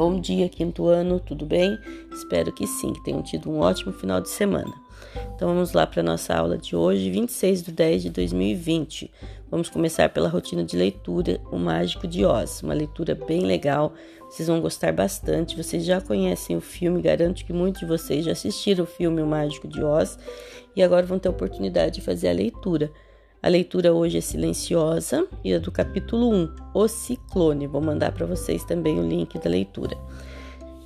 Bom dia, quinto ano, tudo bem? Espero que sim, que tenham tido um ótimo final de semana. Então vamos lá para a nossa aula de hoje, 26 de 10 de 2020. Vamos começar pela rotina de leitura, O Mágico de Oz. Uma leitura bem legal, vocês vão gostar bastante. Vocês já conhecem o filme, garanto que muitos de vocês já assistiram o filme O Mágico de Oz e agora vão ter a oportunidade de fazer a leitura. A leitura hoje é silenciosa e é do capítulo 1, O Ciclone. Vou mandar para vocês também o link da leitura.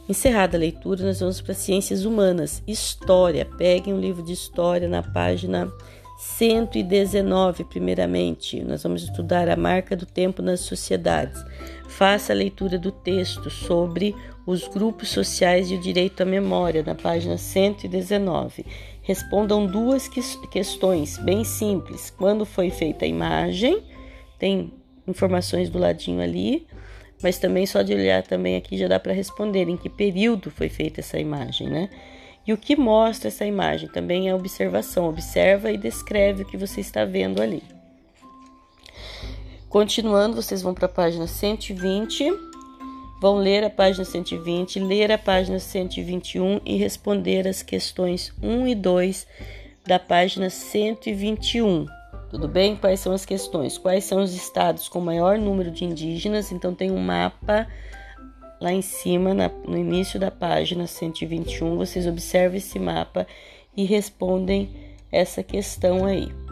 Encerrada a leitura, nós vamos para Ciências Humanas, História. Peguem um livro de História na página 119, primeiramente. Nós vamos estudar a marca do tempo nas sociedades. Faça a leitura do texto sobre os grupos sociais e o direito à memória, na página 119 respondam duas questões bem simples. Quando foi feita a imagem, tem informações do ladinho ali, mas também só de olhar também aqui já dá para responder em que período foi feita essa imagem, né? E o que mostra essa imagem também é observação. Observa e descreve o que você está vendo ali. Continuando, vocês vão para a página 120 vão ler a página 120, ler a página 121 e responder as questões 1 e 2 da página 121. Tudo bem? Quais são as questões? Quais são os estados com maior número de indígenas? Então tem um mapa lá em cima, na, no início da página 121. Vocês observam esse mapa e respondem essa questão aí.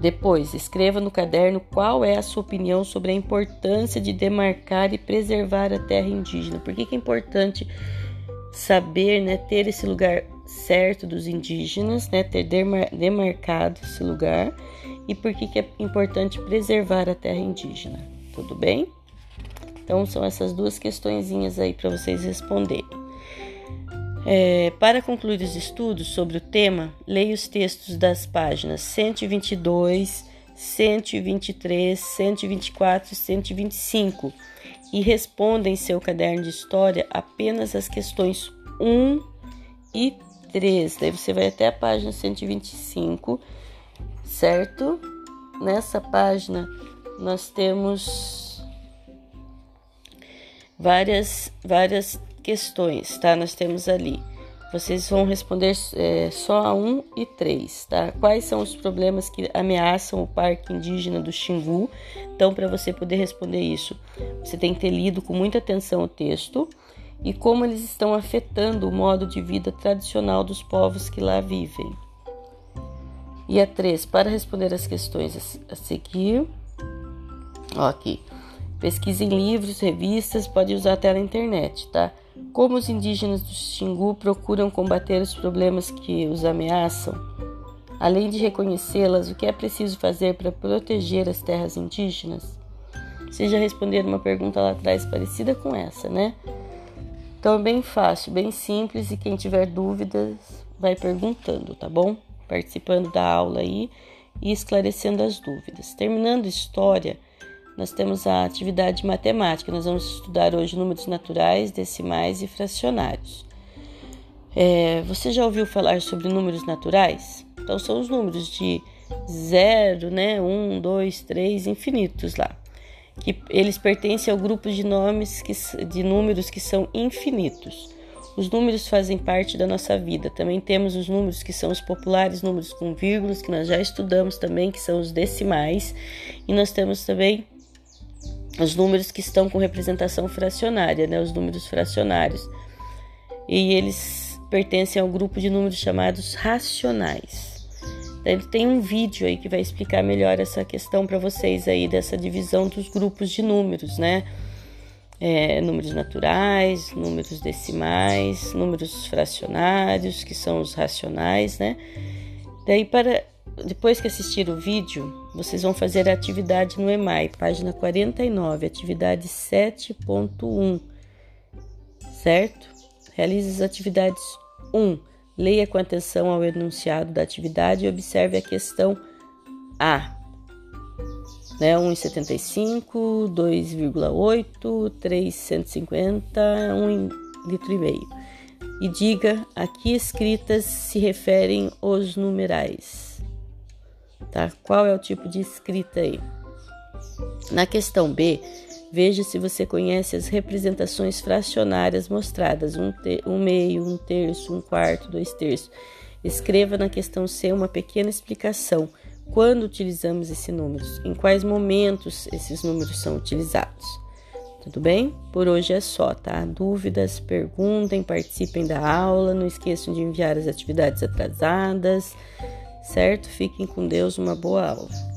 Depois, escreva no caderno qual é a sua opinião sobre a importância de demarcar e preservar a terra indígena. Por que, que é importante saber, né, ter esse lugar certo dos indígenas, né, ter demarcado esse lugar e por que, que é importante preservar a terra indígena. Tudo bem? Então, são essas duas questõezinhas aí para vocês responderem. É, para concluir os estudos sobre o tema, leia os textos das páginas 122, 123, 124 e 125 e responda em seu caderno de história apenas as questões 1 e 3. Daí você vai até a página 125, certo? Nessa página nós temos várias várias questões, tá? Nós temos ali. Vocês vão responder é, só a 1 e 3, tá? Quais são os problemas que ameaçam o Parque Indígena do Xingu? Então, para você poder responder isso, você tem que ter lido com muita atenção o texto e como eles estão afetando o modo de vida tradicional dos povos que lá vivem. E a 3, para responder as questões a seguir, ó, aqui. Pesquise em livros, revistas, pode usar até na internet, tá? Como os indígenas do Xingu procuram combater os problemas que os ameaçam? Além de reconhecê-las, o que é preciso fazer para proteger as terras indígenas? Vocês já responderam uma pergunta lá atrás parecida com essa, né? Então é bem fácil, bem simples e quem tiver dúvidas vai perguntando, tá bom? Participando da aula aí e esclarecendo as dúvidas. Terminando história, nós temos a atividade matemática. Nós vamos estudar hoje números naturais, decimais e fracionários. É, você já ouviu falar sobre números naturais? Então, são os números de 0, né, 1, 2, 3, infinitos lá. Que eles pertencem ao grupo de nomes que, de números que são infinitos. Os números fazem parte da nossa vida. Também temos os números que são os populares, números com vírgulas, que nós já estudamos também, que são os decimais. E nós temos também os números que estão com representação fracionária, né, os números fracionários. E eles pertencem ao grupo de números chamados racionais. Tem um vídeo aí que vai explicar melhor essa questão para vocês aí dessa divisão dos grupos de números, né? É, números naturais, números decimais, números fracionários, que são os racionais, né? Daí para depois que assistir o vídeo, vocês vão fazer a atividade no EMAI, página 49, atividade 7.1, certo? Realize as atividades 1. Leia com atenção ao enunciado da atividade e observe a questão A. Né, 1,75, 2,8, 350, 1 litro e meio. E diga a que escritas se referem os numerais tá? Qual é o tipo de escrita aí? Na questão B, Veja se você conhece as representações fracionárias mostradas: um, um meio, um terço, um quarto, dois terços. Escreva na questão C uma pequena explicação. Quando utilizamos esses números? Em quais momentos esses números são utilizados? Tudo bem? Por hoje é só, tá? Dúvidas, perguntem, participem da aula, não esqueçam de enviar as atividades atrasadas, certo? Fiquem com Deus, uma boa aula.